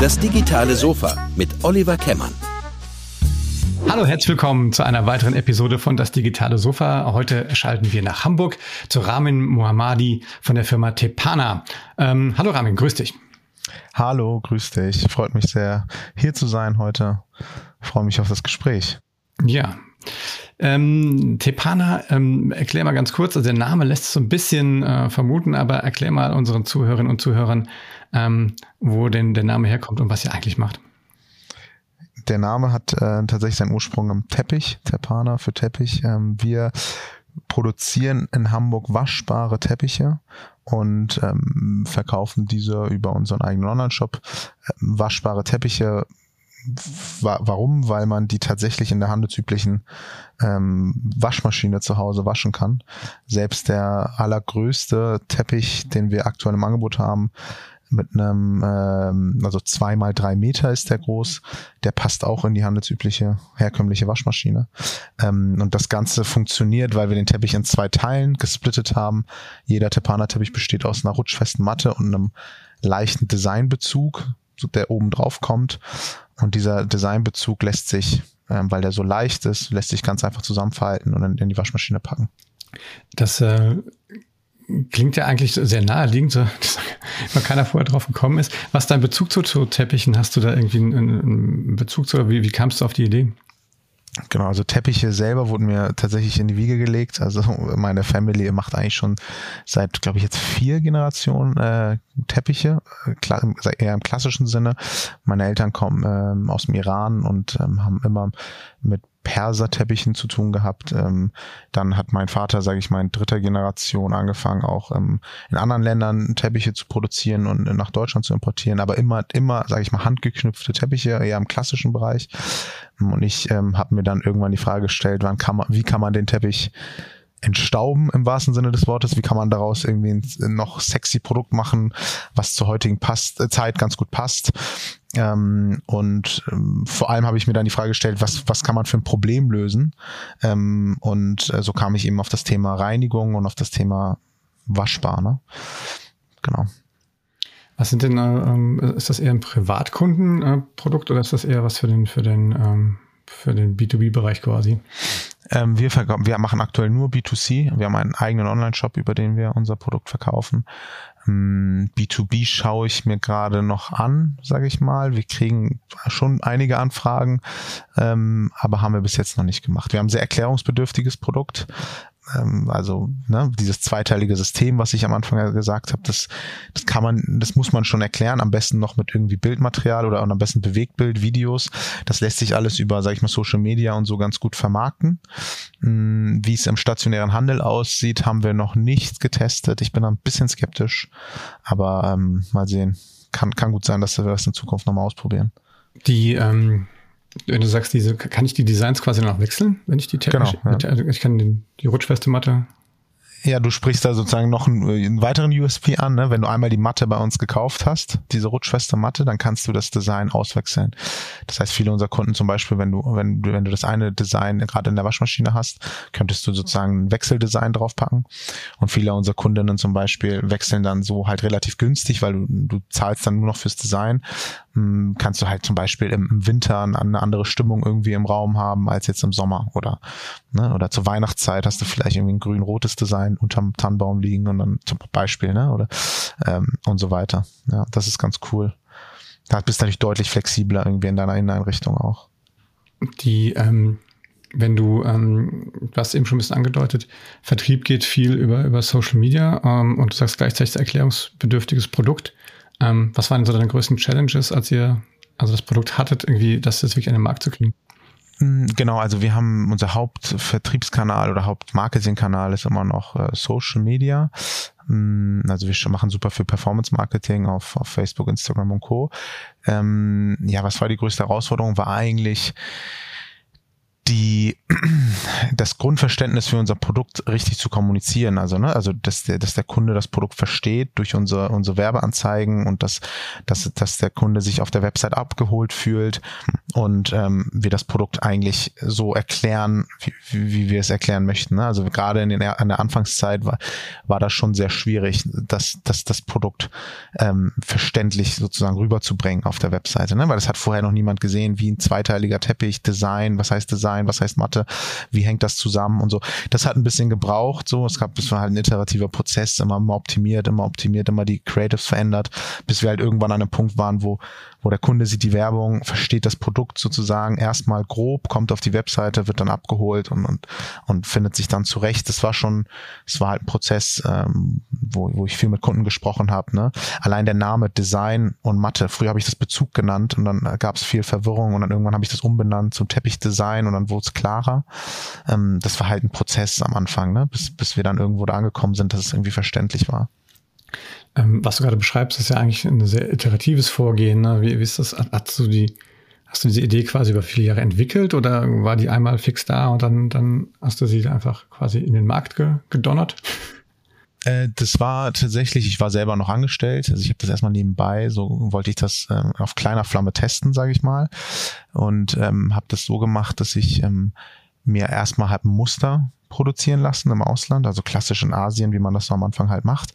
Das digitale Sofa mit Oliver Kemmern. Hallo, herzlich willkommen zu einer weiteren Episode von Das digitale Sofa. Heute schalten wir nach Hamburg zu Ramin Mohammadi von der Firma Tepana. Ähm, hallo Ramin, grüß dich. Hallo, grüß dich. Freut mich sehr, hier zu sein heute. Freue mich auf das Gespräch. Ja. Ähm, Tepana, ähm, erklär mal ganz kurz, also der Name lässt es so ein bisschen äh, vermuten, aber erklär mal unseren Zuhörerinnen und Zuhörern, ähm, wo denn der Name herkommt und was ihr eigentlich macht. Der Name hat äh, tatsächlich seinen Ursprung im Teppich, Tepana für Teppich. Ähm, wir produzieren in Hamburg waschbare Teppiche und ähm, verkaufen diese über unseren eigenen Online-Shop. Ähm, waschbare Teppiche warum? Weil man die tatsächlich in der handelsüblichen ähm, Waschmaschine zu Hause waschen kann. Selbst der allergrößte Teppich, den wir aktuell im Angebot haben, mit einem, ähm, also zwei mal drei Meter ist der groß, der passt auch in die handelsübliche herkömmliche Waschmaschine. Ähm, und das Ganze funktioniert, weil wir den Teppich in zwei Teilen gesplittet haben. Jeder Tepana-Teppich besteht aus einer rutschfesten Matte und einem leichten Designbezug, der oben drauf kommt. Und dieser Designbezug lässt sich, ähm, weil der so leicht ist, lässt sich ganz einfach zusammenfalten und dann in die Waschmaschine packen. Das äh, klingt ja eigentlich sehr naheliegend, so, dass man keiner vorher drauf gekommen ist. Was dein Bezug zu, zu Teppichen? Hast du da irgendwie einen, einen Bezug zu oder wie, wie kamst du auf die Idee? Genau, also Teppiche selber wurden mir tatsächlich in die Wiege gelegt. Also meine Family macht eigentlich schon seit, glaube ich, jetzt vier Generationen äh, Teppiche, eher im klassischen Sinne. Meine Eltern kommen ähm, aus dem Iran und ähm, haben immer mit Perserteppichen zu tun gehabt. Ähm, dann hat mein Vater, sage ich mal, in dritter Generation angefangen, auch ähm, in anderen Ländern Teppiche zu produzieren und nach Deutschland zu importieren, aber immer, immer, sage ich mal, handgeknüpfte Teppiche, eher im klassischen Bereich. Und ich ähm, habe mir dann irgendwann die Frage gestellt, wann kann man, wie kann man den Teppich entstauben im wahrsten Sinne des Wortes? Wie kann man daraus irgendwie ein noch sexy Produkt machen, was zur heutigen passt, äh, Zeit ganz gut passt? Ähm, und ähm, vor allem habe ich mir dann die Frage gestellt, was, was kann man für ein Problem lösen? Ähm, und äh, so kam ich eben auf das Thema Reinigung und auf das Thema Waschbar. Ne? Genau. Was sind denn, äh, ähm, ist das eher ein Privatkundenprodukt oder ist das eher was für den, für den, ähm, für den B2B-Bereich quasi? Ähm, wir, wir machen aktuell nur B2C. Wir haben einen eigenen Online-Shop, über den wir unser Produkt verkaufen. B2B ähm, schaue ich mir gerade noch an, sage ich mal. Wir kriegen schon einige Anfragen, ähm, aber haben wir bis jetzt noch nicht gemacht. Wir haben ein sehr erklärungsbedürftiges Produkt also ne, dieses zweiteilige System, was ich am Anfang gesagt habe, das, das kann man, das muss man schon erklären, am besten noch mit irgendwie Bildmaterial oder am besten Bewegtbild, Videos. Das lässt sich alles über, sag ich mal, Social Media und so ganz gut vermarkten. Hm, wie es im stationären Handel aussieht, haben wir noch nicht getestet. Ich bin ein bisschen skeptisch, aber ähm, mal sehen. Kann, kann gut sein, dass wir das in Zukunft nochmal ausprobieren. Die ähm wenn du sagst, diese, kann ich die Designs quasi noch wechseln, wenn ich die Genau, ja. Ich kann den, die rutschfeste Matte ja, du sprichst da sozusagen noch einen, einen, weiteren USP an. Ne? Wenn du einmal die Matte bei uns gekauft hast, diese rutschfeste Matte, dann kannst du das Design auswechseln. Das heißt, viele unserer Kunden zum Beispiel, wenn du, wenn du, wenn du das eine Design gerade in der Waschmaschine hast, könntest du sozusagen ein Wechseldesign draufpacken. Und viele unserer Kundinnen zum Beispiel wechseln dann so halt relativ günstig, weil du, du zahlst dann nur noch fürs Design. Hm, kannst du halt zum Beispiel im, Winter eine andere Stimmung irgendwie im Raum haben als jetzt im Sommer oder, ne? oder zur Weihnachtszeit hast du vielleicht irgendwie ein grün-rotes Design unterm Tannenbaum liegen und dann zum Beispiel, ne? Oder ähm, und so weiter. Ja, das ist ganz cool. Da bist du natürlich deutlich flexibler irgendwie in deiner Inneneinrichtung auch. Die, ähm, wenn du, ähm, du hast eben schon ein bisschen angedeutet, Vertrieb geht viel über, über Social Media ähm, und du sagst gleichzeitig erklärungsbedürftiges Produkt. Ähm, was waren so deine größten Challenges, als ihr also das Produkt hattet, irgendwie, das jetzt wirklich an den Markt zu kriegen? Hm, genau, also wir haben unser Hauptvertriebskanal oder Hauptmarketingkanal ist immer noch äh, Social Media. Hm, also wir machen super viel Performance Marketing auf, auf Facebook, Instagram und Co. Ähm, ja, was war die größte Herausforderung? War eigentlich die das Grundverständnis für unser Produkt richtig zu kommunizieren. Also, ne, also dass der, dass der Kunde das Produkt versteht durch unsere, unsere Werbeanzeigen und dass, dass, dass der Kunde sich auf der Website abgeholt fühlt und ähm, wir das Produkt eigentlich so erklären, wie, wie wir es erklären möchten. Ne? Also gerade in, den, in der Anfangszeit war, war das schon sehr schwierig, das, das, das Produkt ähm, verständlich sozusagen rüberzubringen auf der Webseite, ne? weil das hat vorher noch niemand gesehen, wie ein zweiteiliger Teppich, Design, was heißt Design, was heißt Mathe, wie hängt das zusammen und so. Das hat ein bisschen gebraucht, so. Es gab, es war halt ein iterativer Prozess, immer, immer optimiert, immer optimiert, immer die Creatives verändert, bis wir halt irgendwann an einem Punkt waren, wo, wo der Kunde sieht die Werbung, versteht das Produkt sozusagen erstmal grob, kommt auf die Webseite, wird dann abgeholt und, und, und findet sich dann zurecht. Das war schon, es war halt ein Prozess, ähm, wo, wo ich viel mit Kunden gesprochen habe. Ne? Allein der Name Design und Mathe, früher habe ich das Bezug genannt und dann gab es viel Verwirrung und dann irgendwann habe ich das umbenannt zu Teppichdesign und dann wurde es klarer. Ähm, das war halt ein Prozess am Anfang, ne? bis, bis wir dann irgendwo da angekommen sind, dass es irgendwie verständlich war. Ähm, was du gerade beschreibst, ist ja eigentlich ein sehr iteratives Vorgehen. Ne? Wie, wie ist das? Hast du die, hast du diese Idee quasi über viele Jahre entwickelt oder war die einmal fix da und dann, dann hast du sie einfach quasi in den Markt ge gedonnert? Äh, das war tatsächlich, ich war selber noch angestellt, also ich habe das erstmal nebenbei, so wollte ich das ähm, auf kleiner Flamme testen, sage ich mal, und ähm, habe das so gemacht, dass ich ähm, mir erstmal halt ein Muster produzieren lassen im Ausland, also klassisch in Asien, wie man das so am Anfang halt macht,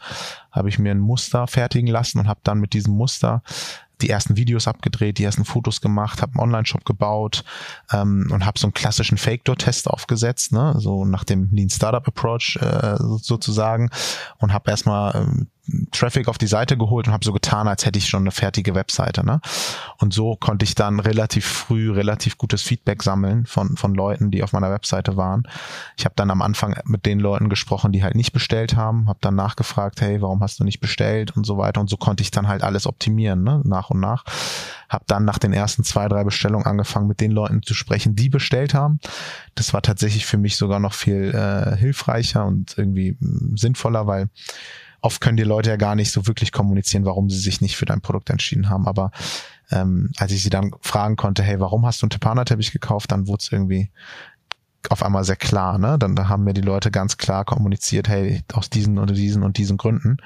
habe ich mir ein Muster fertigen lassen und habe dann mit diesem Muster die ersten Videos abgedreht, die ersten Fotos gemacht, habe einen Online-Shop gebaut ähm, und habe so einen klassischen Fake-Door-Test aufgesetzt, ne? so nach dem Lean Startup Approach äh, sozusagen und habe erstmal ähm, Traffic auf die Seite geholt und habe so getan, als hätte ich schon eine fertige Webseite. Ne? Und so konnte ich dann relativ früh relativ gutes Feedback sammeln von, von Leuten, die auf meiner Webseite waren. Ich habe dann am Anfang mit den Leuten gesprochen, die halt nicht bestellt haben, habe dann nachgefragt, hey, warum hast du nicht bestellt und so weiter. Und so konnte ich dann halt alles optimieren, ne? nach und nach. Habe dann nach den ersten zwei, drei Bestellungen angefangen, mit den Leuten zu sprechen, die bestellt haben. Das war tatsächlich für mich sogar noch viel äh, hilfreicher und irgendwie mh, sinnvoller, weil oft können die Leute ja gar nicht so wirklich kommunizieren, warum sie sich nicht für dein Produkt entschieden haben. Aber ähm, als ich sie dann fragen konnte, hey, warum hast du einen Tipana-Teppich gekauft, dann wurde es irgendwie auf einmal sehr klar, ne? Dann da haben mir die Leute ganz klar kommuniziert, hey, aus diesen und diesen und diesen Gründen.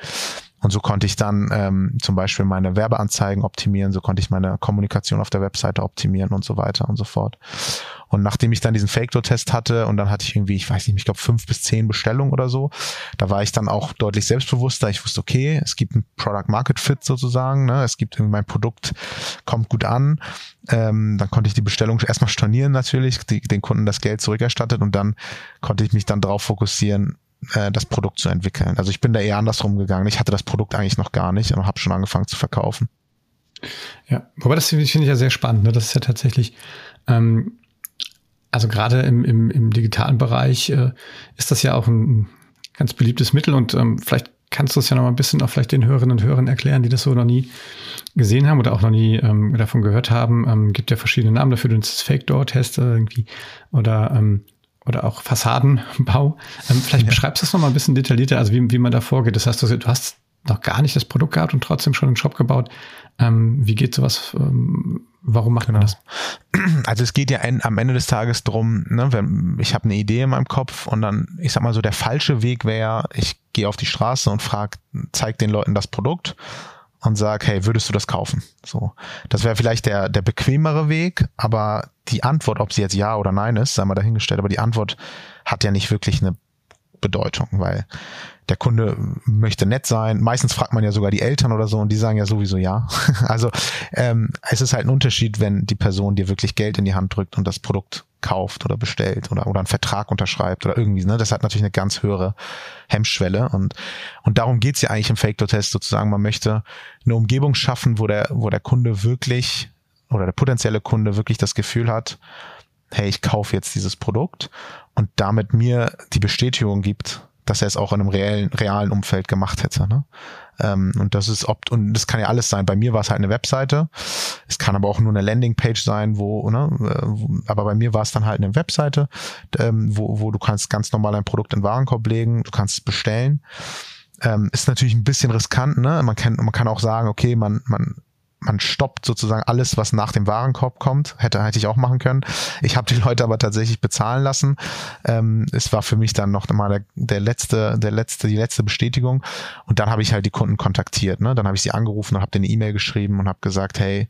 Und so konnte ich dann ähm, zum Beispiel meine Werbeanzeigen optimieren, so konnte ich meine Kommunikation auf der Webseite optimieren und so weiter und so fort. Und nachdem ich dann diesen Fake-Door-Test hatte und dann hatte ich irgendwie, ich weiß nicht, ich glaube fünf bis zehn Bestellungen oder so, da war ich dann auch deutlich selbstbewusster. Ich wusste, okay, es gibt ein Product-Market-Fit sozusagen, ne? es gibt irgendwie mein Produkt, kommt gut an. Ähm, dann konnte ich die Bestellung erstmal stornieren natürlich, die, den Kunden das Geld zurückerstattet und dann konnte ich mich dann darauf fokussieren, äh, das Produkt zu entwickeln. Also ich bin da eher andersrum gegangen. Ich hatte das Produkt eigentlich noch gar nicht und habe schon angefangen zu verkaufen. Ja, wobei das finde ich ja sehr spannend. Ne? Das ist ja tatsächlich ähm, also gerade im, im, im digitalen Bereich äh, ist das ja auch ein ganz beliebtes Mittel und ähm, vielleicht kannst du es ja noch mal ein bisschen auch vielleicht den Hörerinnen und Hörern erklären, die das so noch nie gesehen haben oder auch noch nie ähm, davon gehört haben. Ähm, gibt ja verschiedene Namen dafür, das Fake-Door-Test irgendwie oder ähm, oder auch Fassadenbau. Ähm, vielleicht ja. beschreibst du das noch mal ein bisschen detaillierter, also wie, wie man da vorgeht. Das heißt, du, du hast noch gar nicht das Produkt gehabt und trotzdem schon einen Shop gebaut. Ähm, wie geht sowas ähm, Warum macht genau. man das? Also es geht ja ein, am Ende des Tages drum, ne, wenn, ich habe eine Idee in meinem Kopf und dann, ich sag mal so, der falsche Weg wäre, ich gehe auf die Straße und frage, zeig den Leuten das Produkt und sag, hey, würdest du das kaufen? So, das wäre vielleicht der der bequemere Weg, aber die Antwort, ob sie jetzt ja oder nein ist, sei mal dahingestellt, aber die Antwort hat ja nicht wirklich eine Bedeutung, weil der Kunde möchte nett sein. Meistens fragt man ja sogar die Eltern oder so und die sagen ja sowieso ja. Also ähm, es ist halt ein Unterschied, wenn die Person dir wirklich Geld in die Hand drückt und das Produkt kauft oder bestellt oder, oder einen Vertrag unterschreibt oder irgendwie. Ne? Das hat natürlich eine ganz höhere Hemmschwelle und, und darum geht's ja eigentlich im Fake-Door-Test sozusagen. Man möchte eine Umgebung schaffen, wo der, wo der Kunde wirklich oder der potenzielle Kunde wirklich das Gefühl hat, hey, ich kaufe jetzt dieses Produkt und damit mir die Bestätigung gibt, dass er es auch in einem reellen, realen Umfeld gemacht hätte. Ne? Ähm, und das ist opt und das kann ja alles sein. Bei mir war es halt eine Webseite. Es kann aber auch nur eine Landingpage sein, wo, ne, äh, aber bei mir war es dann halt eine Webseite, ähm, wo, wo du kannst ganz normal ein Produkt in den Warenkorb legen, du kannst es bestellen. Ähm, ist natürlich ein bisschen riskant, ne? Man kann, man kann auch sagen, okay, man, man man stoppt sozusagen alles, was nach dem Warenkorb kommt. Hätte, hätte ich auch machen können. Ich habe die Leute aber tatsächlich bezahlen lassen. Ähm, es war für mich dann noch mal der, der letzte, der letzte, die letzte Bestätigung. Und dann habe ich halt die Kunden kontaktiert. Ne? Dann habe ich sie angerufen und habe denen eine E-Mail geschrieben und habe gesagt, hey,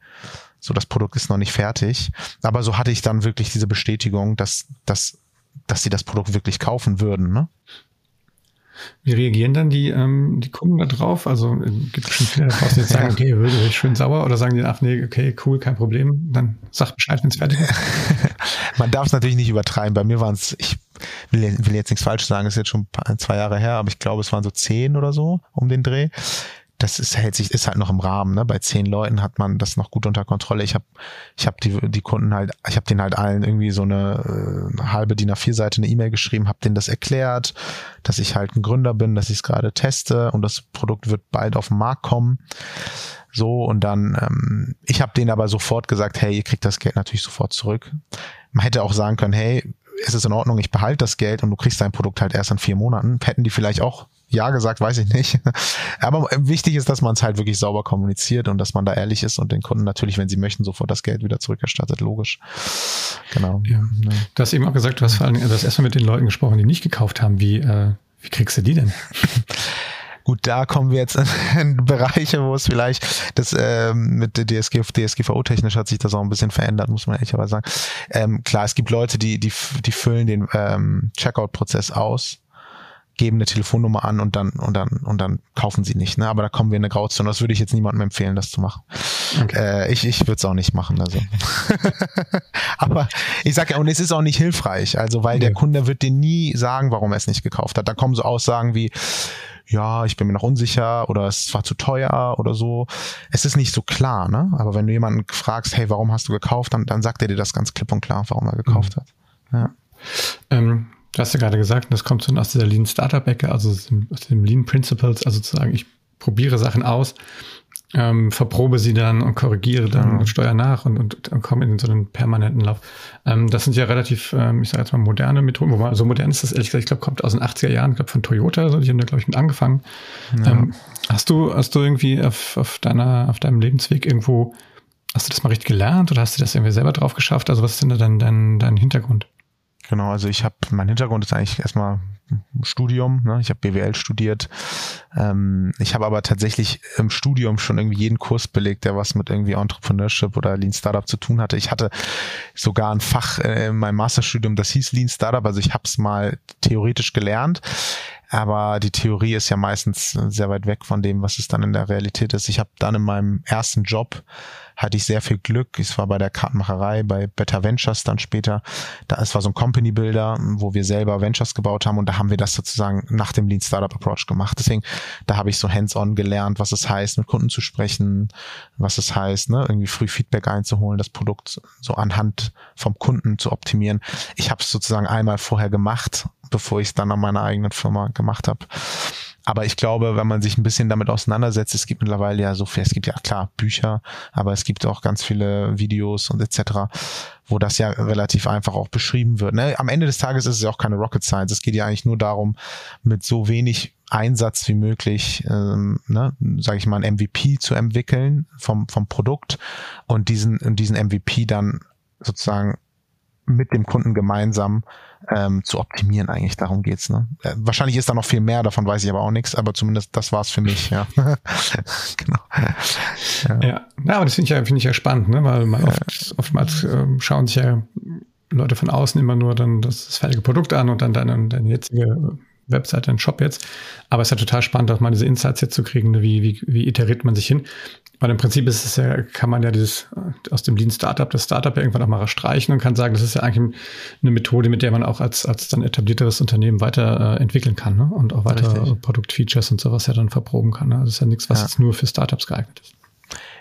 so das Produkt ist noch nicht fertig. Aber so hatte ich dann wirklich diese Bestätigung, dass, dass, dass sie das Produkt wirklich kaufen würden. Ne? Wie reagieren dann die, ähm, die Kunden da drauf? Also äh, gibt es schon viele da draußen, die jetzt sagen, okay, würde ich schön sauer oder sagen die, ach nee, okay, cool, kein Problem, dann sag Bescheid, wenn es fertig ist. Man darf es natürlich nicht übertreiben. Bei mir waren es, ich will, will jetzt nichts falsch sagen, ist jetzt schon zwei Jahre her, aber ich glaube, es waren so zehn oder so um den Dreh das ist, hält sich, ist halt noch im Rahmen. Ne? Bei zehn Leuten hat man das noch gut unter Kontrolle. Ich habe ich hab die, die Kunden halt, ich habe denen halt allen irgendwie so eine, äh, halbe DIN A4-Seite eine E-Mail geschrieben, habe denen das erklärt, dass ich halt ein Gründer bin, dass ich es gerade teste und das Produkt wird bald auf den Markt kommen. So, und dann, ähm, ich habe denen aber sofort gesagt, hey, ihr kriegt das Geld natürlich sofort zurück. Man hätte auch sagen können, hey, es ist in Ordnung, ich behalte das Geld und du kriegst dein Produkt halt erst in vier Monaten. Hätten die vielleicht auch ja gesagt, weiß ich nicht. Aber wichtig ist, dass man es halt wirklich sauber kommuniziert und dass man da ehrlich ist und den Kunden natürlich, wenn sie möchten, sofort das Geld wieder zurückerstattet. Logisch. Genau. Ja. Du hast eben auch gesagt, du hast vor allem das erstmal mit den Leuten gesprochen, die nicht gekauft haben. Wie, äh, wie kriegst du die denn? Gut, da kommen wir jetzt in Bereiche, wo es vielleicht das ähm, mit der DSG, DSGVO-technisch hat sich das auch ein bisschen verändert, muss man ehrlicherweise sagen. Ähm, klar, es gibt Leute, die, die, die füllen den ähm, Checkout-Prozess aus geben eine Telefonnummer an und dann und dann und dann kaufen sie nicht. Ne? Aber da kommen wir in eine Grauzone. Das würde ich jetzt niemandem empfehlen, das zu machen. Okay. Äh, ich ich würde es auch nicht machen. Also. Aber ich sage ja, und es ist auch nicht hilfreich. Also weil ja. der Kunde wird dir nie sagen, warum er es nicht gekauft hat. Da kommen so Aussagen wie ja, ich bin mir noch unsicher oder es war zu teuer oder so. Es ist nicht so klar, ne? Aber wenn du jemanden fragst, hey, warum hast du gekauft, dann, dann sagt er dir das ganz klipp und klar, warum er gekauft mhm. hat. Ja. Ähm, Du hast ja gerade gesagt, das kommt so aus dieser Lean Startup Ecke, also aus dem Lean Principles, also zu sagen, ich probiere Sachen aus, ähm, verprobe sie dann und korrigiere dann mhm. und steuere nach und, und, und komme in so einen permanenten Lauf. Ähm, das sind ja relativ, ähm, ich sage jetzt mal, moderne Methoden. Wobei, so modern ist das ehrlich gesagt, ich glaube, kommt aus den 80er Jahren, ich glaube von Toyota, so, die haben da, glaube ich, mit angefangen. Ja. Ähm, hast du, hast du irgendwie auf, auf deiner, auf deinem Lebensweg irgendwo, hast du das mal richtig gelernt oder hast du das irgendwie selber drauf geschafft? Also was ist denn da dein, dein, dein Hintergrund? Genau, also ich habe, mein Hintergrund ist eigentlich erstmal Studium, ne? ich habe BWL studiert. Ähm, ich habe aber tatsächlich im Studium schon irgendwie jeden Kurs belegt, der was mit irgendwie Entrepreneurship oder Lean Startup zu tun hatte. Ich hatte sogar ein Fach äh, in meinem Masterstudium, das hieß Lean Startup, also ich habe es mal theoretisch gelernt. Aber die Theorie ist ja meistens sehr weit weg von dem, was es dann in der Realität ist. Ich habe dann in meinem ersten Job hatte ich sehr viel Glück. Es war bei der Kartenmacherei, bei Better Ventures dann später. Da es war so ein Company Builder, wo wir selber Ventures gebaut haben und da haben wir das sozusagen nach dem Lean Startup Approach gemacht. Deswegen, da habe ich so hands-on gelernt, was es heißt, mit Kunden zu sprechen, was es heißt, ne, irgendwie früh Feedback einzuholen, das Produkt so anhand vom Kunden zu optimieren. Ich habe es sozusagen einmal vorher gemacht, bevor ich es dann an meiner eigenen Firma gemacht habe. Aber ich glaube, wenn man sich ein bisschen damit auseinandersetzt, es gibt mittlerweile ja so viel, es gibt ja klar Bücher, aber es gibt auch ganz viele Videos und etc., wo das ja relativ einfach auch beschrieben wird. Ne? Am Ende des Tages ist es ja auch keine Rocket Science. Es geht ja eigentlich nur darum, mit so wenig Einsatz wie möglich, ähm, ne, sage ich mal, ein MVP zu entwickeln vom, vom Produkt und diesen, diesen MVP dann sozusagen mit dem Kunden gemeinsam ähm, zu optimieren eigentlich. Darum geht's. Ne? Äh, wahrscheinlich ist da noch viel mehr, davon weiß ich aber auch nichts, aber zumindest das war's für mich, ja. genau. Ja. ja. ja, aber das finde ich ja, finde ich ja spannend, ne? weil man oft, oftmals äh, schauen sich ja Leute von außen immer nur dann das, das fertige Produkt an und dann deine, deine jetzige Webseite, einen Shop jetzt. Aber es ist ja total spannend, auch mal diese Insights jetzt zu kriegen, ne? wie, wie, wie iteriert man sich hin. Weil im Prinzip ist es ja, kann man ja dieses äh, aus dem Lean Startup, das Startup ja irgendwann auch mal streichen und kann sagen, das ist ja eigentlich eine Methode, mit der man auch als, als dann etablierteres Unternehmen weiter äh, entwickeln kann ne? und auch weiter Richtig. Produktfeatures und sowas ja dann verproben kann. Ne? Das ist ja nichts, was ja. jetzt nur für Startups geeignet ist.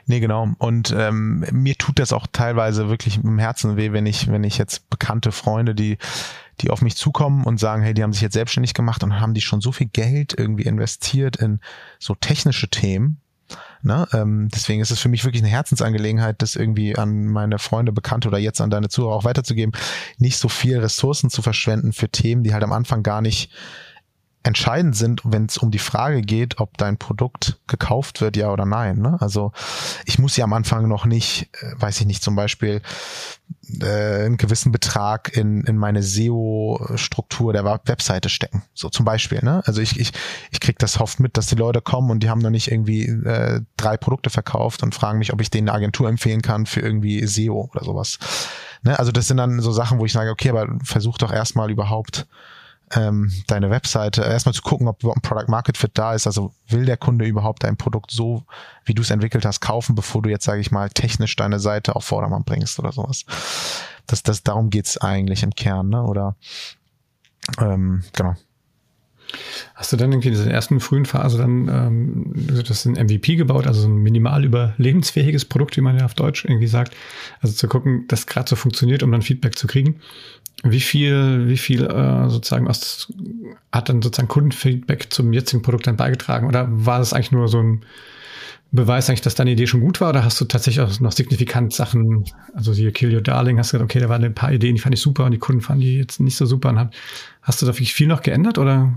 Nee, genau. Und ähm, mir tut das auch teilweise wirklich im Herzen weh, wenn ich, wenn ich jetzt bekannte Freunde, die die auf mich zukommen und sagen, hey, die haben sich jetzt selbstständig gemacht und haben die schon so viel Geld irgendwie investiert in so technische Themen. Ne? Ähm, deswegen ist es für mich wirklich eine Herzensangelegenheit, das irgendwie an meine Freunde, Bekannte oder jetzt an deine Zuhörer auch weiterzugeben, nicht so viel Ressourcen zu verschwenden für Themen, die halt am Anfang gar nicht entscheidend sind, wenn es um die Frage geht, ob dein Produkt gekauft wird, ja oder nein. Ne? Also ich muss ja am Anfang noch nicht, äh, weiß ich nicht, zum Beispiel äh, einen gewissen Betrag in, in meine SEO-Struktur der Webseite stecken. So zum Beispiel. Ne? Also ich, ich, ich krieg das oft mit, dass die Leute kommen und die haben noch nicht irgendwie äh, drei Produkte verkauft und fragen mich, ob ich denen eine Agentur empfehlen kann für irgendwie SEO oder sowas. Ne? Also das sind dann so Sachen, wo ich sage, okay, aber versuch doch erstmal überhaupt ähm, deine Webseite, erstmal zu gucken, ob ein Product Market Fit da ist. Also will der Kunde überhaupt dein Produkt so, wie du es entwickelt hast, kaufen, bevor du jetzt, sage ich mal, technisch deine Seite auf Vordermann bringst oder sowas. Das, das, darum geht's eigentlich im Kern, ne? Oder ähm, genau. Hast du dann irgendwie in dieser ersten frühen Phase dann ähm, das ein MVP gebaut, also ein minimal überlebensfähiges Produkt, wie man ja auf Deutsch irgendwie sagt, also zu gucken, dass gerade so funktioniert, um dann Feedback zu kriegen? Wie viel, wie viel äh, sozusagen aus, hat dann sozusagen Kundenfeedback zum jetzigen Produkt dann beigetragen? Oder war das eigentlich nur so ein Beweis eigentlich, dass deine Idee schon gut war? Oder hast du tatsächlich auch noch signifikant Sachen, also hier Kill Your Darling, hast du gesagt, okay, da waren ein paar Ideen, die fand ich super und die Kunden fanden die jetzt nicht so super. Und hast du da wirklich viel noch geändert oder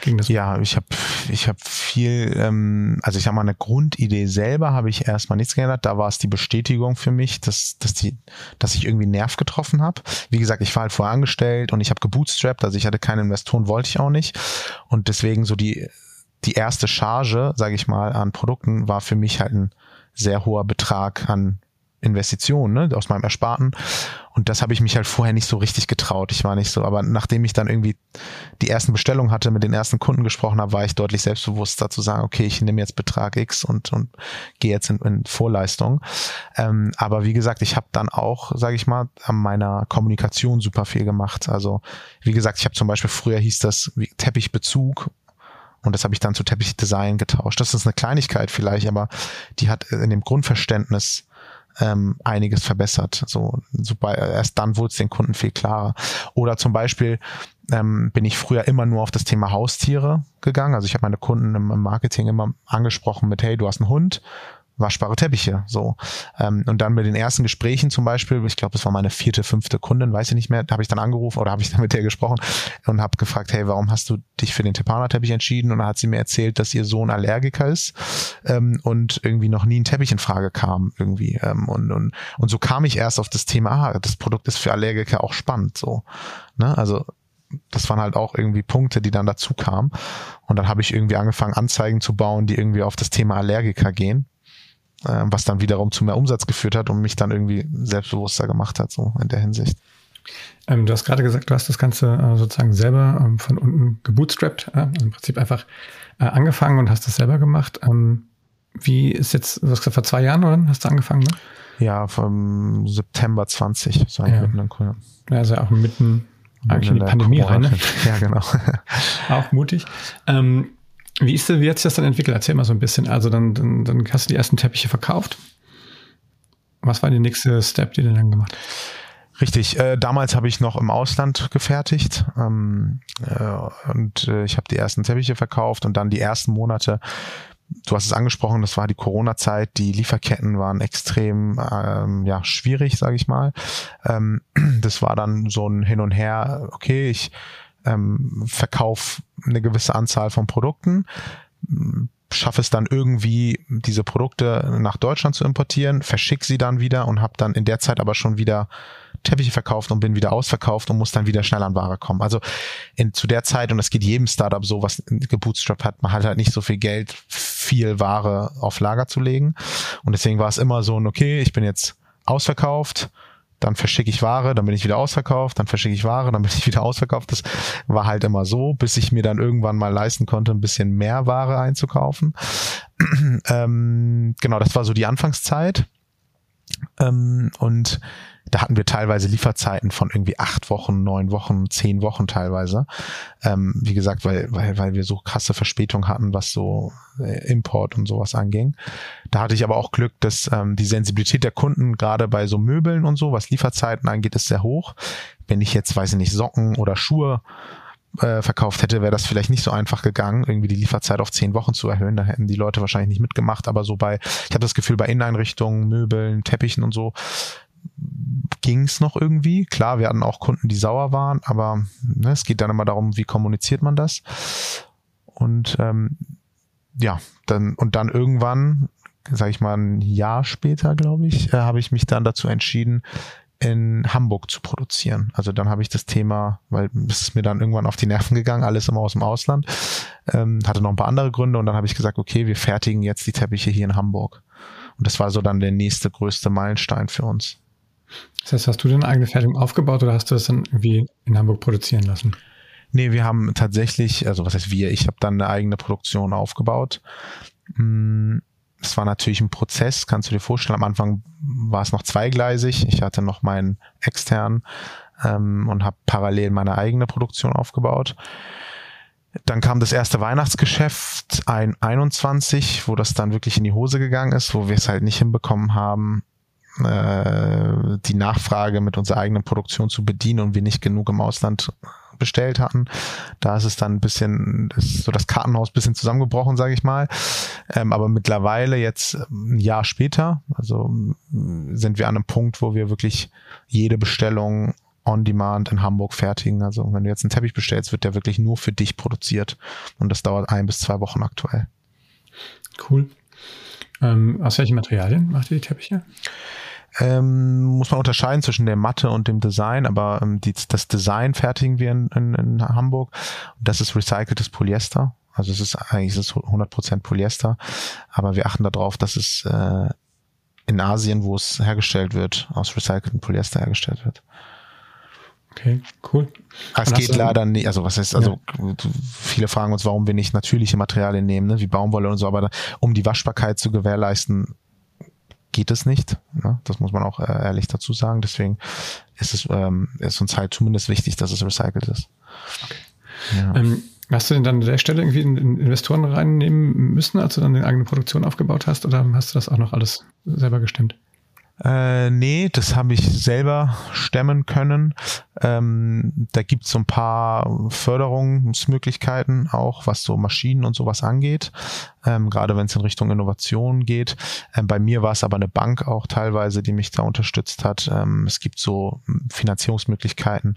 ging das? Ja, ich habe ich hab viel, ähm, also ich habe mal eine Grundidee selber habe ich erstmal nichts geändert. Da war es die Bestätigung für mich, dass, dass, die, dass ich irgendwie einen Nerv getroffen habe. Wie gesagt, ich war halt vorher angestellt und ich habe gebootstrapped, also ich hatte keine Investoren, wollte ich auch nicht. Und deswegen so die die erste Charge, sage ich mal, an Produkten war für mich halt ein sehr hoher Betrag an Investitionen ne, aus meinem Ersparten. Und das habe ich mich halt vorher nicht so richtig getraut. Ich war nicht so, aber nachdem ich dann irgendwie die ersten Bestellungen hatte, mit den ersten Kunden gesprochen habe, war ich deutlich selbstbewusster zu sagen, okay, ich nehme jetzt Betrag X und, und gehe jetzt in, in Vorleistung. Ähm, aber wie gesagt, ich habe dann auch, sage ich mal, an meiner Kommunikation super viel gemacht. Also wie gesagt, ich habe zum Beispiel früher hieß das Teppichbezug und das habe ich dann zu Teppichdesign getauscht. Das ist eine Kleinigkeit vielleicht, aber die hat in dem Grundverständnis ähm, einiges verbessert. So, super, erst dann wurde es den Kunden viel klarer. Oder zum Beispiel ähm, bin ich früher immer nur auf das Thema Haustiere gegangen. Also ich habe meine Kunden im, im Marketing immer angesprochen mit, hey, du hast einen Hund, waschbare Teppiche. So. Ähm, und dann mit den ersten Gesprächen zum Beispiel, ich glaube, es war meine vierte, fünfte Kundin, weiß ich nicht mehr, habe ich dann angerufen oder habe ich dann mit der gesprochen und habe gefragt, hey, warum hast du dich für den Tepana-Teppich entschieden? Und dann hat sie mir erzählt, dass ihr Sohn Allergiker ist ähm, und irgendwie noch nie ein Teppich in Frage kam irgendwie. Ähm, und, und, und so kam ich erst auf das Thema, ah, das Produkt ist für Allergiker auch spannend. So. Ne? Also das waren halt auch irgendwie Punkte, die dann dazu kamen. Und dann habe ich irgendwie angefangen, Anzeigen zu bauen, die irgendwie auf das Thema Allergiker gehen äh, was dann wiederum zu mehr Umsatz geführt hat und mich dann irgendwie selbstbewusster gemacht hat, so in der Hinsicht. Ähm, du hast gerade gesagt, du hast das Ganze äh, sozusagen selber ähm, von unten gebootstrapped, äh, im Prinzip einfach äh, angefangen und hast das selber gemacht. Ähm, wie ist jetzt, du hast gesagt, vor zwei Jahren oder hast du angefangen, ne? Ja, vom September 20, so ja. mitten in Corona. Ja, also auch mitten eigentlich in die Pandemie rein. Ne? Ja, genau. auch mutig. Ähm, wie ist denn, wie hat sich das dann entwickelt? Erzähl mal so ein bisschen. Also dann, dann, dann hast du die ersten Teppiche verkauft. Was war der nächste Step, den du dann gemacht hast? Richtig, äh, damals habe ich noch im Ausland gefertigt ähm, äh, und äh, ich habe die ersten Teppiche verkauft und dann die ersten Monate, du hast es angesprochen, das war die Corona-Zeit, die Lieferketten waren extrem ähm, ja, schwierig, sage ich mal. Ähm, das war dann so ein Hin und Her, okay, ich ähm, verkauf eine gewisse Anzahl von Produkten, schaffe es dann irgendwie, diese Produkte nach Deutschland zu importieren, verschicke sie dann wieder und habe dann in der Zeit aber schon wieder Teppiche verkauft und bin wieder ausverkauft und muss dann wieder schnell an Ware kommen. Also in, zu der Zeit, und das geht jedem Startup so, was gebootstrapped hat, man hat halt nicht so viel Geld, viel Ware auf Lager zu legen. Und deswegen war es immer so okay, ich bin jetzt ausverkauft, dann verschicke ich Ware, dann bin ich wieder ausverkauft, dann verschicke ich Ware, dann bin ich wieder ausverkauft. Das war halt immer so, bis ich mir dann irgendwann mal leisten konnte, ein bisschen mehr Ware einzukaufen. ähm, genau, das war so die Anfangszeit. Ähm, und da hatten wir teilweise Lieferzeiten von irgendwie acht Wochen, neun Wochen, zehn Wochen teilweise. Ähm, wie gesagt, weil, weil, weil wir so krasse Verspätung hatten, was so äh, Import und sowas anging. Da hatte ich aber auch Glück, dass ähm, die Sensibilität der Kunden gerade bei so Möbeln und so, was Lieferzeiten angeht, ist sehr hoch. Wenn ich jetzt, weiß ich nicht, Socken oder Schuhe äh, verkauft hätte, wäre das vielleicht nicht so einfach gegangen, irgendwie die Lieferzeit auf zehn Wochen zu erhöhen. Da hätten die Leute wahrscheinlich nicht mitgemacht. Aber so bei, ich habe das Gefühl, bei Inneneinrichtungen, Möbeln, Teppichen und so ging es noch irgendwie. Klar, wir hatten auch Kunden, die sauer waren, aber ne, es geht dann immer darum, wie kommuniziert man das. Und ähm, ja, dann und dann irgendwann, sage ich mal ein Jahr später, glaube ich, äh, habe ich mich dann dazu entschieden, in Hamburg zu produzieren. Also dann habe ich das Thema, weil es ist mir dann irgendwann auf die Nerven gegangen, alles immer aus dem Ausland, ähm, hatte noch ein paar andere Gründe und dann habe ich gesagt, okay, wir fertigen jetzt die Teppiche hier in Hamburg. Und das war so dann der nächste größte Meilenstein für uns. Das heißt, hast du deine eigene Fertigung aufgebaut oder hast du das dann irgendwie in Hamburg produzieren lassen? Nee, wir haben tatsächlich, also was heißt wir, ich habe dann eine eigene Produktion aufgebaut. Hm, es war natürlich ein Prozess, kannst du dir vorstellen. Am Anfang war es noch zweigleisig. Ich hatte noch meinen externen ähm, und habe parallel meine eigene Produktion aufgebaut. Dann kam das erste Weihnachtsgeschäft ein 21, wo das dann wirklich in die Hose gegangen ist, wo wir es halt nicht hinbekommen haben, äh, die Nachfrage mit unserer eigenen Produktion zu bedienen und wir nicht genug im Ausland bestellt hatten. Da ist es dann ein bisschen, ist so das Kartenhaus ein bisschen zusammengebrochen, sage ich mal. Ähm, aber mittlerweile jetzt ein Jahr später, also sind wir an einem Punkt, wo wir wirklich jede Bestellung on demand in Hamburg fertigen. Also wenn du jetzt einen Teppich bestellst, wird der wirklich nur für dich produziert. Und das dauert ein bis zwei Wochen aktuell. Cool. Ähm, aus welchen Materialien macht ihr die Teppiche? Ähm, muss man unterscheiden zwischen der Matte und dem Design, aber ähm, die, das Design fertigen wir in, in, in Hamburg. Das ist recyceltes Polyester. Also es ist eigentlich es ist 100% Polyester, aber wir achten darauf, dass es äh, in Asien, wo es hergestellt wird, aus recyceltem Polyester hergestellt wird. Okay, cool. Es geht leider nicht, also was heißt, also ja. viele fragen uns, warum wir nicht natürliche Materialien nehmen, ne, wie Baumwolle und so, aber da, um die Waschbarkeit zu gewährleisten, geht es nicht. Ne? Das muss man auch äh, ehrlich dazu sagen. Deswegen ist es ähm, ist uns halt zumindest wichtig, dass es recycelt ist. Okay. Ja. Ähm, hast du denn dann an der Stelle irgendwie Investoren reinnehmen müssen, als du dann die eigene Produktion aufgebaut hast, oder hast du das auch noch alles selber gestimmt? Äh, nee, das habe ich selber stemmen können. Ähm, da gibt es so ein paar Förderungsmöglichkeiten auch, was so Maschinen und sowas angeht, ähm, gerade wenn es in Richtung Innovation geht. Ähm, bei mir war es aber eine Bank auch teilweise, die mich da unterstützt hat. Ähm, es gibt so Finanzierungsmöglichkeiten,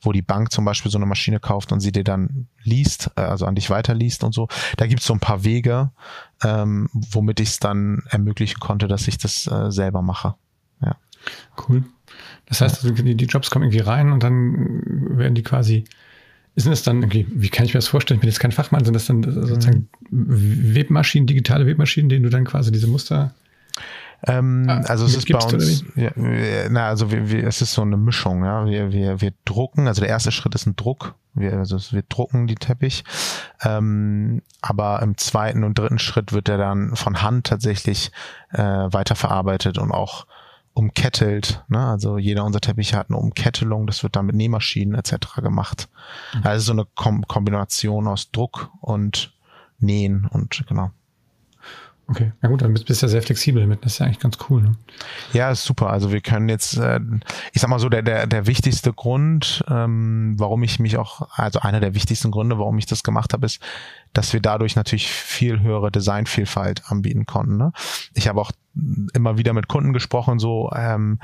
wo die Bank zum Beispiel so eine Maschine kauft und sie dir dann liest, äh, also an dich weiterliest und so. Da gibt es so ein paar Wege, ähm, womit ich es dann ermöglichen konnte, dass ich das äh, selber mache. Ja. Cool. Das heißt, also die Jobs kommen irgendwie rein und dann werden die quasi sind es dann irgendwie, wie kann ich mir das vorstellen? Ich bin jetzt kein Fachmann, sind das dann sozusagen mhm. Webmaschinen, digitale Webmaschinen, denen du dann quasi diese Muster ähm, ah, also es ist bei uns, ja, na, also wir, wir, es ist so eine Mischung, ja. Wir, wir, wir drucken, also der erste Schritt ist ein Druck. Wir, also wir drucken die Teppich. Ähm, aber im zweiten und dritten Schritt wird der dann von Hand tatsächlich äh, weiterverarbeitet und auch umkettelt. Ne? Also jeder unserer Teppiche hat eine Umkettelung, das wird dann mit Nähmaschinen etc. gemacht. Mhm. Also so eine Kom Kombination aus Druck und Nähen und genau. Okay, na gut, dann bist du ja sehr flexibel damit. Das ist ja eigentlich ganz cool. Ne? Ja, ist super. Also wir können jetzt, äh, ich sag mal so, der, der, der wichtigste Grund, ähm, warum ich mich auch, also einer der wichtigsten Gründe, warum ich das gemacht habe, ist, dass wir dadurch natürlich viel höhere Designvielfalt anbieten konnten. Ne? Ich habe auch immer wieder mit Kunden gesprochen, so ähm,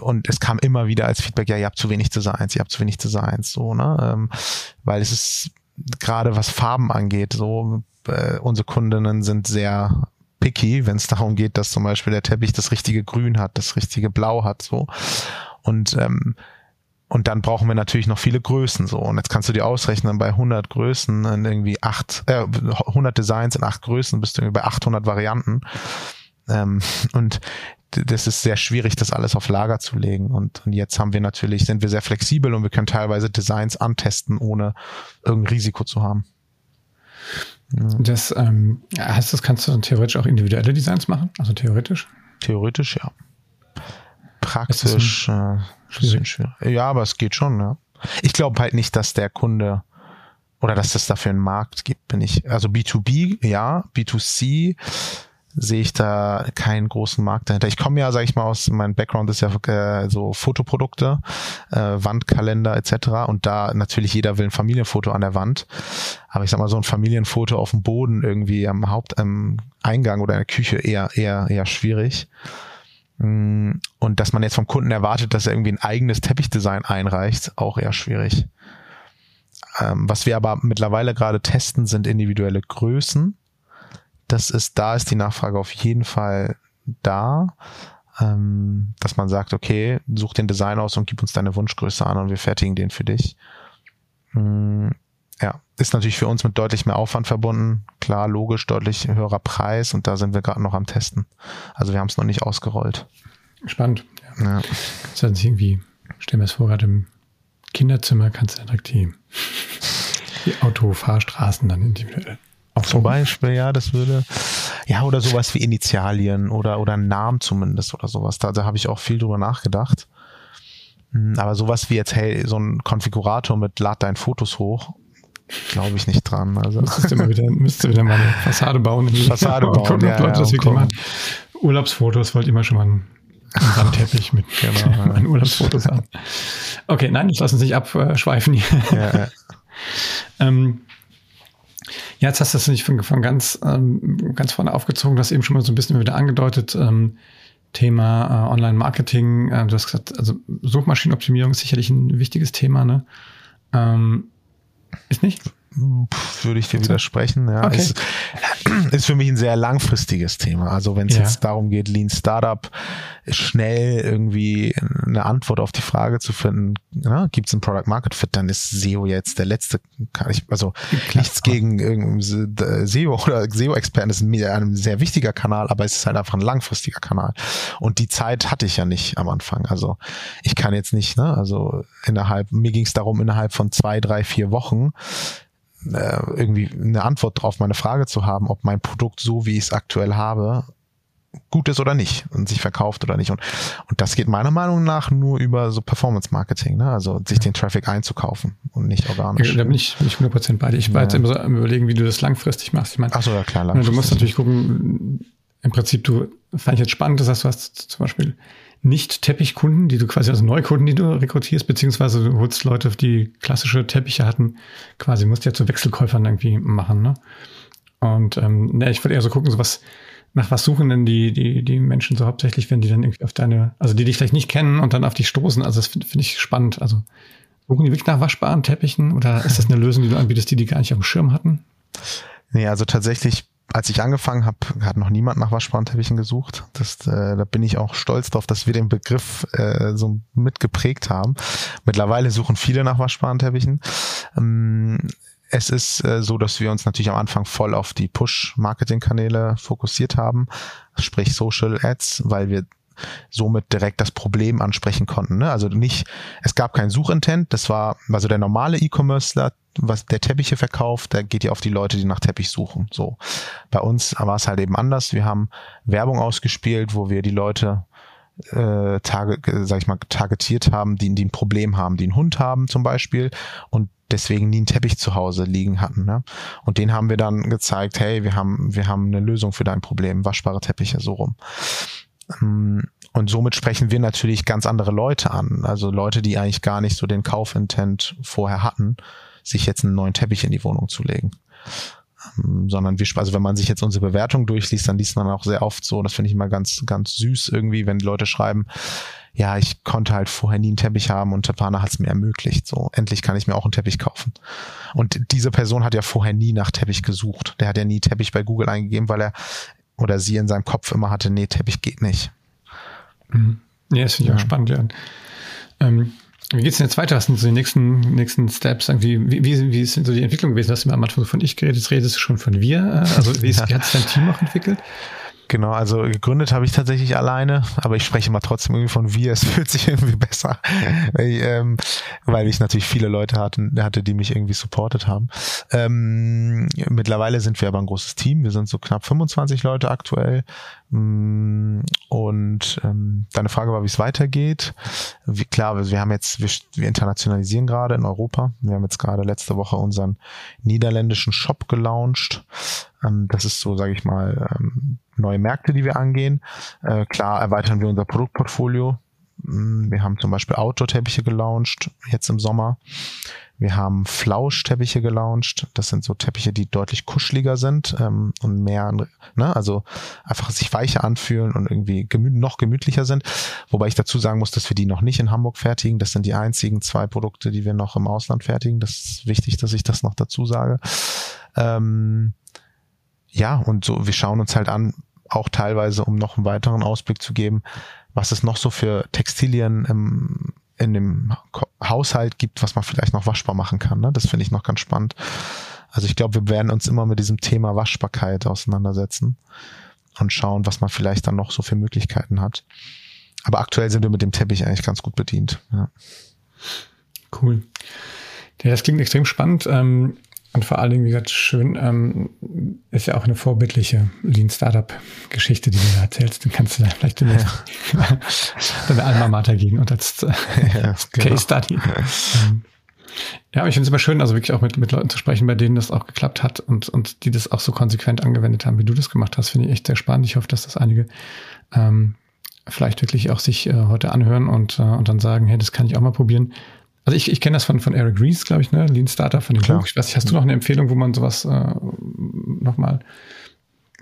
und es kam immer wieder als Feedback, ja, ihr habt zu wenig Designs, ihr habt zu wenig Designs, so, ne? Ähm, weil es ist gerade was Farben angeht, so äh, unsere Kundinnen sind sehr picky, wenn es darum geht, dass zum Beispiel der Teppich das richtige Grün hat, das richtige Blau hat, so. Und ähm, und dann brauchen wir natürlich noch viele Größen so. Und jetzt kannst du dir ausrechnen, bei 100 Größen in irgendwie acht, äh, 100 Designs in acht Größen bist du irgendwie bei 800 Varianten. Ähm, und das ist sehr schwierig, das alles auf Lager zu legen. Und, und jetzt haben wir natürlich, sind wir sehr flexibel und wir können teilweise Designs antesten, ohne irgendein Risiko zu haben. Das ähm, heißt, das kannst du dann theoretisch auch individuelle Designs machen? Also theoretisch? Theoretisch, ja. Praktisch ein, äh, bisschen schwierig. Ja, aber es geht schon, ja. Ich glaube halt nicht, dass der Kunde oder dass es dafür einen Markt gibt, bin ich. Also B2B, ja, B2C sehe ich da keinen großen Markt dahinter. Ich komme ja, sage ich mal, aus mein Background ist ja äh, so Fotoprodukte, äh, Wandkalender etc. Und da natürlich jeder will ein Familienfoto an der Wand, aber ich sag mal so ein Familienfoto auf dem Boden irgendwie am Haupt am Eingang oder in der Küche eher eher eher schwierig. Mm, und dass man jetzt vom Kunden erwartet, dass er irgendwie ein eigenes Teppichdesign einreicht, auch eher schwierig. Ähm, was wir aber mittlerweile gerade testen, sind individuelle Größen. Das ist, da ist die Nachfrage auf jeden Fall da, ähm, dass man sagt, okay, such den Design aus und gib uns deine Wunschgröße an und wir fertigen den für dich. Mm, ja, ist natürlich für uns mit deutlich mehr Aufwand verbunden. Klar, logisch, deutlich höherer Preis und da sind wir gerade noch am Testen. Also wir haben es noch nicht ausgerollt. Spannend. Ja. ja. Das nicht irgendwie, stell mir das vor, gerade im Kinderzimmer kannst du direkt die, die Autofahrstraßen dann individuell auch Zum Beispiel, ja, das würde, ja, oder sowas wie Initialien oder, oder Namen zumindest oder sowas. Da, da habe ich auch viel drüber nachgedacht. Hm, aber sowas wie jetzt, hey, so ein Konfigurator mit lad dein Fotos hoch, glaube ich nicht dran. Also. Müsstest du, wieder, müsstest du wieder mal eine Fassade bauen. Fassade bauen, gucken, ja, Leute das wirklich machen. Urlaubsfotos wollte immer schon mal einen, einen Sandteppich mit genau, meinen Urlaubsfotos haben. Okay, nein, das lassen sich abschweifen hier. Ja, ja. ähm, ja, jetzt hast du das nicht von, von ganz, ähm, ganz vorne aufgezogen, du hast eben schon mal so ein bisschen wieder angedeutet, ähm, Thema äh, Online-Marketing. Äh, du hast gesagt, also Suchmaschinenoptimierung ist sicherlich ein wichtiges Thema, ne? Ähm, ist nicht? Würde ich dir widersprechen. Ja, okay. ist, ist für mich ein sehr langfristiges Thema. Also wenn es ja. jetzt darum geht, Lean Startup schnell irgendwie eine Antwort auf die Frage zu finden, ja, gibt es ein Product Market Fit, dann ist SEO jetzt der letzte, kann ich, also Klar. nichts gegen SEO oder SEO-Experten ist ein sehr wichtiger Kanal, aber es ist halt einfach ein langfristiger Kanal. Und die Zeit hatte ich ja nicht am Anfang. Also ich kann jetzt nicht, ne, also innerhalb, mir ging es darum, innerhalb von zwei, drei, vier Wochen äh, irgendwie eine Antwort drauf meine Frage zu haben, ob mein Produkt so, wie ich es aktuell habe, gut ist oder nicht und sich verkauft oder nicht. Und, und das geht meiner Meinung nach nur über so Performance Marketing, ne? also sich den Traffic einzukaufen und nicht organisch. Ja, da bin ich, bin ich 100% bei dir. Ich war ja. jetzt immer so am überlegen, wie du das langfristig machst. Ich meine, Ach so, ja klar. Du musst natürlich gucken, im Prinzip, du fand ich jetzt spannend, dass du hast zum Beispiel nicht Teppichkunden, die du quasi, also Neukunden, die du rekrutierst, beziehungsweise du holst Leute, die klassische Teppiche hatten, quasi musst du ja zu Wechselkäufern irgendwie machen, ne? Und ähm, ne, ich würde eher so gucken, so was, nach was suchen denn die, die, die Menschen so hauptsächlich, wenn die dann irgendwie auf deine, also die dich vielleicht nicht kennen und dann auf dich stoßen. Also das finde find ich spannend. Also suchen die wirklich nach waschbaren Teppichen oder ist das eine Lösung, die du anbietest, die die gar nicht auf dem Schirm hatten? Nee, also tatsächlich als ich angefangen habe, hat noch niemand nach waschbaren Teppichen gesucht. Das, äh, da bin ich auch stolz drauf, dass wir den Begriff äh, so mitgeprägt haben. Mittlerweile suchen viele nach waschbaren Teppichen. Ähm, es ist äh, so, dass wir uns natürlich am Anfang voll auf die Push-Marketing-Kanäle fokussiert haben, sprich Social Ads, weil wir somit direkt das Problem ansprechen konnten. Ne? Also nicht, es gab kein Suchintent, das war, also der normale E-Commercer, was der Teppiche verkauft, der geht ja auf die Leute, die nach Teppich suchen. So. Bei uns war es halt eben anders. Wir haben Werbung ausgespielt, wo wir die Leute äh, tage, sag ich mal, targetiert haben, die, die ein Problem haben, die einen Hund haben zum Beispiel und deswegen nie einen Teppich zu Hause liegen hatten. Ne? Und den haben wir dann gezeigt, hey, wir haben, wir haben eine Lösung für dein Problem, waschbare Teppiche, so rum. Ähm, und somit sprechen wir natürlich ganz andere Leute an. Also Leute, die eigentlich gar nicht so den Kaufintent vorher hatten, sich jetzt einen neuen Teppich in die Wohnung zu legen. Ähm, sondern wir, also wenn man sich jetzt unsere Bewertung durchliest, dann liest man auch sehr oft so, das finde ich immer ganz, ganz süß irgendwie, wenn Leute schreiben, ja, ich konnte halt vorher nie einen Teppich haben und Tapana hat es mir ermöglicht. So, endlich kann ich mir auch einen Teppich kaufen. Und diese Person hat ja vorher nie nach Teppich gesucht. Der hat ja nie Teppich bei Google eingegeben, weil er oder sie in seinem Kopf immer hatte, nee, Teppich geht nicht. Mhm. Ja, das finde ich ja. auch spannend, ja. Ähm, wie geht's denn jetzt weiter? Was sind so die nächsten, nächsten Steps? Wie, wie, wie ist denn so die Entwicklung gewesen? Hast du am Anfang von ich geredet, jetzt redest du schon von wir. Äh, also wie, ist, wie hat sich dein Team auch entwickelt? Genau, also gegründet habe ich tatsächlich alleine, aber ich spreche mal trotzdem irgendwie von wir. Es fühlt sich irgendwie besser, weil, ähm, weil ich natürlich viele Leute hatte, hatte, die mich irgendwie supportet haben. Ähm, mittlerweile sind wir aber ein großes Team. Wir sind so knapp 25 Leute aktuell. Mm, und ähm, deine Frage war, wie es weitergeht. Wie, klar, wir haben jetzt, wir, wir internationalisieren gerade in Europa. Wir haben jetzt gerade letzte Woche unseren niederländischen Shop gelauncht. Ähm, das ist so, sage ich mal, ähm, neue Märkte, die wir angehen. Äh, klar erweitern wir unser Produktportfolio. Mm, wir haben zum Beispiel Outdoor-Teppiche gelauncht, jetzt im Sommer. Wir haben Flauschteppiche gelauncht. Das sind so Teppiche, die deutlich kuscheliger sind ähm, und mehr, ne, also einfach sich weicher anfühlen und irgendwie gemü noch gemütlicher sind. Wobei ich dazu sagen muss, dass wir die noch nicht in Hamburg fertigen. Das sind die einzigen zwei Produkte, die wir noch im Ausland fertigen. Das ist wichtig, dass ich das noch dazu sage. Ähm, ja, und so, wir schauen uns halt an, auch teilweise, um noch einen weiteren Ausblick zu geben, was es noch so für Textilien im, in dem Haushalt gibt, was man vielleicht noch waschbar machen kann. Ne? Das finde ich noch ganz spannend. Also ich glaube, wir werden uns immer mit diesem Thema Waschbarkeit auseinandersetzen und schauen, was man vielleicht dann noch so für Möglichkeiten hat. Aber aktuell sind wir mit dem Teppich eigentlich ganz gut bedient. Ja. Cool. Ja, das klingt extrem spannend. Ähm, und vor allen Dingen, wie gesagt, schön, ähm, ist ja auch eine vorbildliche Lean Startup Geschichte, die du da erzählst. Dann kannst du da vielleicht in ja. deine Alma Mater gehen und als äh, ja, genau. Case Study. Ähm, ja, aber ich finde es immer schön, also wirklich auch mit, mit Leuten zu sprechen, bei denen das auch geklappt hat und, und die das auch so konsequent angewendet haben, wie du das gemacht hast, finde ich echt sehr spannend. Ich hoffe, dass das einige ähm, vielleicht wirklich auch sich äh, heute anhören und, äh, und dann sagen, hey, das kann ich auch mal probieren. Also ich, ich kenne das von, von Eric Rees, glaube ich, ne? Lean Startup von dem Klar. Buch. Ich weiß nicht, hast du noch eine Empfehlung, wo man sowas äh, nochmal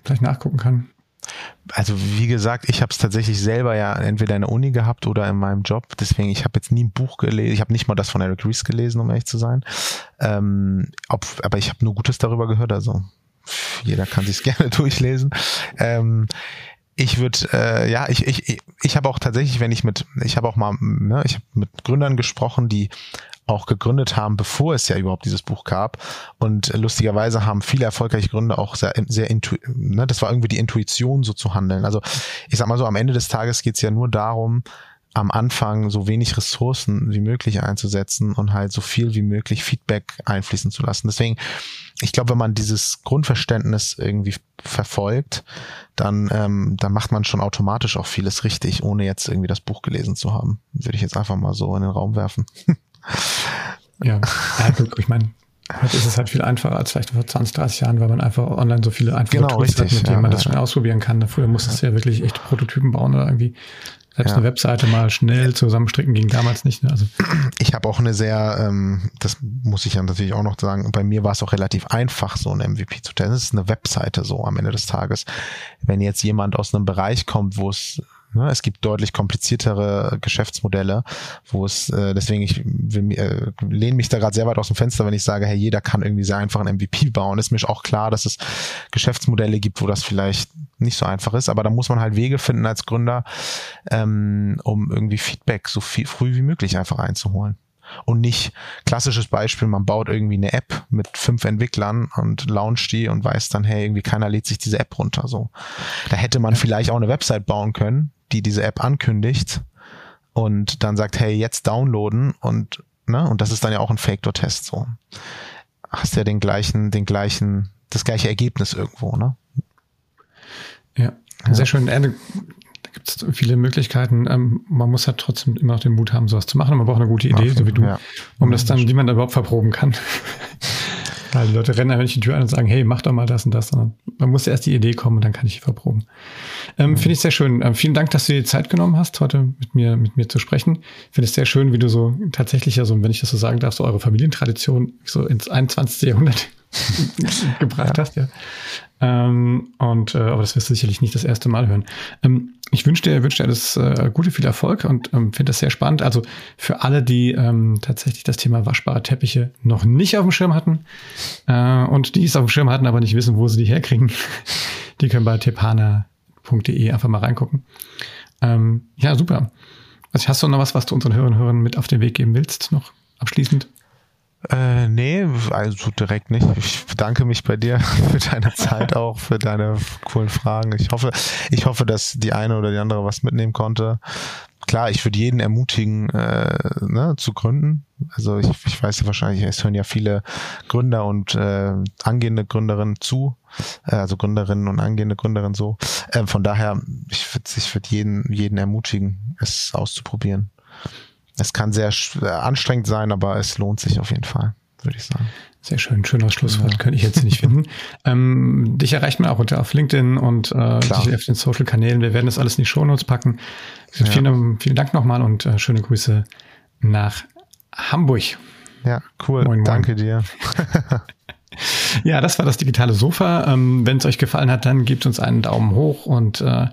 vielleicht nachgucken kann? Also wie gesagt, ich habe es tatsächlich selber ja entweder in der Uni gehabt oder in meinem Job. Deswegen, ich habe jetzt nie ein Buch gelesen. Ich habe nicht mal das von Eric Rees gelesen, um ehrlich zu sein. Ähm, ob, aber ich habe nur Gutes darüber gehört. Also jeder kann sich gerne durchlesen. Ähm, ich würde, äh, ja, ich, ich, ich habe auch tatsächlich, wenn ich mit, ich habe auch mal, ne, ich habe mit Gründern gesprochen, die auch gegründet haben, bevor es ja überhaupt dieses Buch gab. Und lustigerweise haben viele erfolgreiche Gründer auch sehr, sehr intu ne, das war irgendwie die Intuition, so zu handeln. Also ich sag mal so, am Ende des Tages geht's ja nur darum, am Anfang so wenig Ressourcen wie möglich einzusetzen und halt so viel wie möglich Feedback einfließen zu lassen. Deswegen, ich glaube, wenn man dieses Grundverständnis irgendwie verfolgt, dann, ähm, dann macht man schon automatisch auch vieles richtig, ohne jetzt irgendwie das Buch gelesen zu haben. Würde ich jetzt einfach mal so in den Raum werfen. ja, ich meine, Heute ist es halt viel einfacher als vielleicht vor 20, 30 Jahren, weil man einfach online so viele einfache genau, Tools richtig, hat, mit denen ja, man das schnell ausprobieren kann. Früher musstest du ja wirklich echt Prototypen bauen oder irgendwie selbst ja. eine Webseite mal schnell zusammenstricken ging damals nicht. Ne? Also ich habe auch eine sehr, ähm, das muss ich ja natürlich auch noch sagen, bei mir war es auch relativ einfach, so ein MVP zu testen. Es ist eine Webseite so am Ende des Tages. Wenn jetzt jemand aus einem Bereich kommt, wo es? Es gibt deutlich kompliziertere Geschäftsmodelle, wo es, äh, deswegen ich will, äh, lehne mich da gerade sehr weit aus dem Fenster, wenn ich sage, hey, jeder kann irgendwie sehr einfach ein MVP bauen. Ist mir auch klar, dass es Geschäftsmodelle gibt, wo das vielleicht nicht so einfach ist, aber da muss man halt Wege finden als Gründer, ähm, um irgendwie Feedback so viel, früh wie möglich einfach einzuholen und nicht klassisches Beispiel, man baut irgendwie eine App mit fünf Entwicklern und launcht die und weiß dann, hey, irgendwie keiner lädt sich diese App runter, so. Da hätte man vielleicht auch eine Website bauen können, die diese App ankündigt und dann sagt, hey, jetzt downloaden und, ne, und das ist dann ja auch ein Factor-Test, so. Hast ja den gleichen, den gleichen, das gleiche Ergebnis irgendwo, ne? Ja, sehr schön gibt es viele Möglichkeiten. Ähm, man muss halt trotzdem immer noch den Mut haben, sowas zu machen. Man braucht eine gute Idee, so wie du, ja. um das dann, wie man da überhaupt verproben kann. Weil die Leute rennen einfach nicht die Tür an und sagen, hey, mach doch mal das und das, sondern man muss erst die Idee kommen und dann kann ich die verproben. Ähm, mhm. Finde ich sehr schön. Ähm, vielen Dank, dass du dir die Zeit genommen hast, heute mit mir, mit mir zu sprechen. Finde es sehr schön, wie du so tatsächlich ja so, wenn ich das so sagen darf, so eure Familientradition so ins 21. Jahrhundert gebracht ja. hast, ja. Ähm, und äh, aber das wirst du sicherlich nicht das erste Mal hören. Ähm, ich wünsche dir, wünsche dir alles äh, Gute, viel Erfolg und ähm, finde das sehr spannend. Also für alle, die ähm, tatsächlich das Thema waschbare Teppiche noch nicht auf dem Schirm hatten äh, und die es auf dem Schirm hatten, aber nicht wissen, wo sie die herkriegen, die können bei tepana.de einfach mal reingucken. Ähm, ja, super. Also hast du noch was, was du unseren Hörern Hörern mit auf den Weg geben willst, noch abschließend? Äh, nee, also direkt nicht. Ich bedanke mich bei dir für deine Zeit auch, für deine coolen Fragen. Ich hoffe, ich hoffe, dass die eine oder die andere was mitnehmen konnte. Klar, ich würde jeden ermutigen, äh, ne, zu gründen. Also ich, ich weiß ja wahrscheinlich, es hören ja viele Gründer und äh, angehende Gründerinnen zu, äh, also Gründerinnen und angehende Gründerinnen so. Äh, von daher, ich würde ich würd jeden, jeden ermutigen, es auszuprobieren. Es kann sehr anstrengend sein, aber es lohnt sich auf jeden Fall, würde ich sagen. Sehr schön, schöner Schlusswort, ja. könnte ich jetzt nicht finden. ähm, dich erreicht man auch unter auf LinkedIn und äh, auf den Social-Kanälen. Wir werden das alles in die Shownotes packen. Ja. Vielen, vielen Dank nochmal und äh, schöne Grüße nach Hamburg. Ja, cool. Moin, moin. Danke dir. Ja, das war das digitale Sofa. Ähm, Wenn es euch gefallen hat, dann gebt uns einen Daumen hoch und, äh,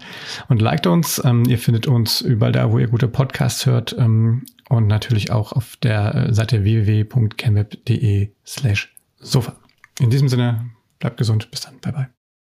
und liked uns. Ähm, ihr findet uns überall da, wo ihr gute Podcasts hört ähm, und natürlich auch auf der äh, Seite www.canweb.de slash Sofa. In diesem Sinne, bleibt gesund. Bis dann. Bye bye.